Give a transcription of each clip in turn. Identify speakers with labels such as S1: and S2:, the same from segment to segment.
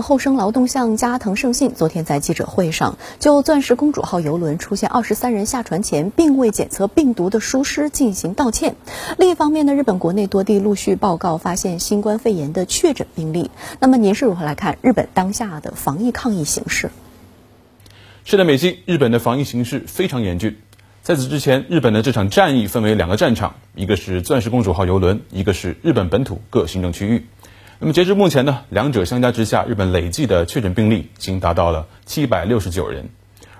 S1: 后生劳动相加藤胜信昨天在记者会上就“钻石公主号”游轮出现二十三人下船前并未检测病毒的疏失进行道歉。另一方面呢，日本国内多地陆续报告发现新冠肺炎的确诊病例。那么您是如何来看日本当下的防疫抗疫形势？
S2: 是的，美西，日本的防疫形势非常严峻。在此之前，日本的这场战役分为两个战场，一个是“钻石公主号”游轮，一个是日本本土各行政区域。那么截至目前呢，两者相加之下，日本累计的确诊病例已经达到了七百六十九人。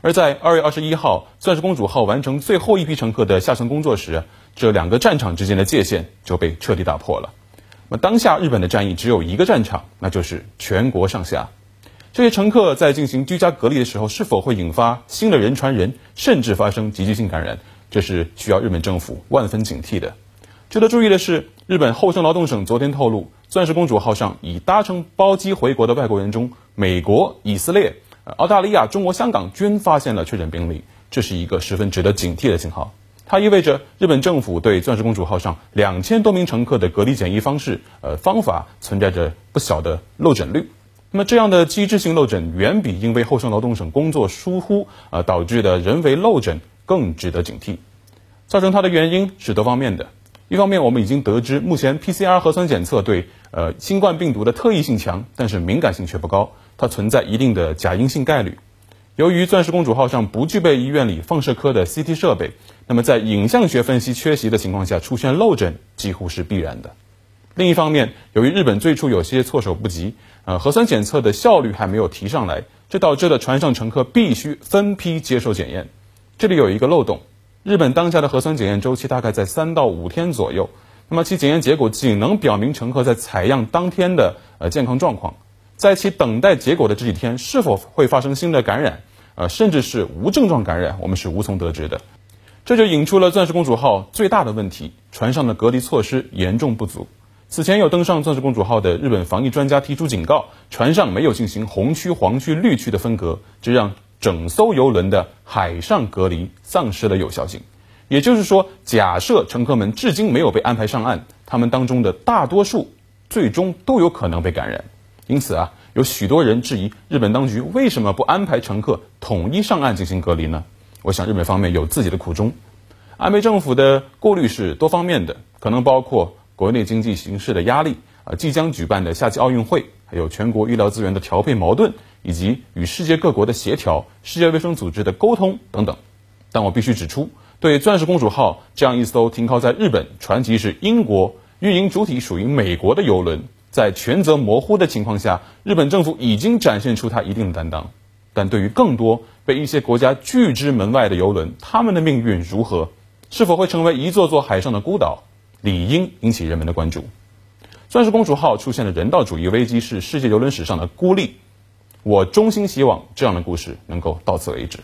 S2: 而在二月二十一号，钻石公主号完成最后一批乘客的下层工作时，这两个战场之间的界限就被彻底打破了。那么当下日本的战役只有一个战场，那就是全国上下。这些乘客在进行居家隔离的时候，是否会引发新的人传人，甚至发生急剧性感染，这是需要日本政府万分警惕的。值得注意的是，日本厚生劳动省昨天透露，钻石公主号上已搭乘包机回国的外国人中，美国、以色列、澳大利亚、中国香港均发现了确诊病例，这是一个十分值得警惕的信号。它意味着日本政府对钻石公主号上两千多名乘客的隔离检疫方式、呃方法存在着不小的漏诊率。那么这样的机制性漏诊，远比因为厚生劳动省工作疏忽呃导致的人为漏诊更值得警惕。造成它的原因是多方面的。一方面，我们已经得知，目前 PCR 核酸检测对呃新冠病毒的特异性强，但是敏感性却不高，它存在一定的假阴性概率。由于钻石公主号上不具备医院里放射科的 CT 设备，那么在影像学分析缺席的情况下，出现漏诊几乎是必然的。另一方面，由于日本最初有些措手不及，呃，核酸检测的效率还没有提上来，这导致了船上乘客必须分批接受检验。这里有一个漏洞。日本当下的核酸检验周期大概在三到五天左右，那么其检验结果仅能表明乘客在采样当天的呃健康状况，在其等待结果的这几天是否会发生新的感染，呃甚至是无症状感染，我们是无从得知的。这就引出了钻石公主号最大的问题：船上的隔离措施严重不足。此前有登上钻石公主号的日本防疫专家提出警告，船上没有进行红区、黄区、绿区的分隔，这让。整艘游轮的海上隔离丧失了有效性，也就是说，假设乘客们至今没有被安排上岸，他们当中的大多数最终都有可能被感染。因此啊，有许多人质疑日本当局为什么不安排乘客统一上岸进行隔离呢？我想日本方面有自己的苦衷。安倍政府的顾虑是多方面的，可能包括国内经济形势的压力啊，即将举办的夏季奥运会，还有全国医疗资源的调配矛盾。以及与世界各国的协调、世界卫生组织的沟通等等，但我必须指出，对“钻石公主号”这样一艘停靠在日本、船籍是英国、运营主体属于美国的游轮，在权责模糊的情况下，日本政府已经展现出它一定的担当。但对于更多被一些国家拒之门外的游轮，他们的命运如何？是否会成为一座座海上的孤岛？理应引起人们的关注。“钻石公主号”出现的人道主义危机是世界游轮史上的孤立。我衷心希望这样的故事能够到此为止。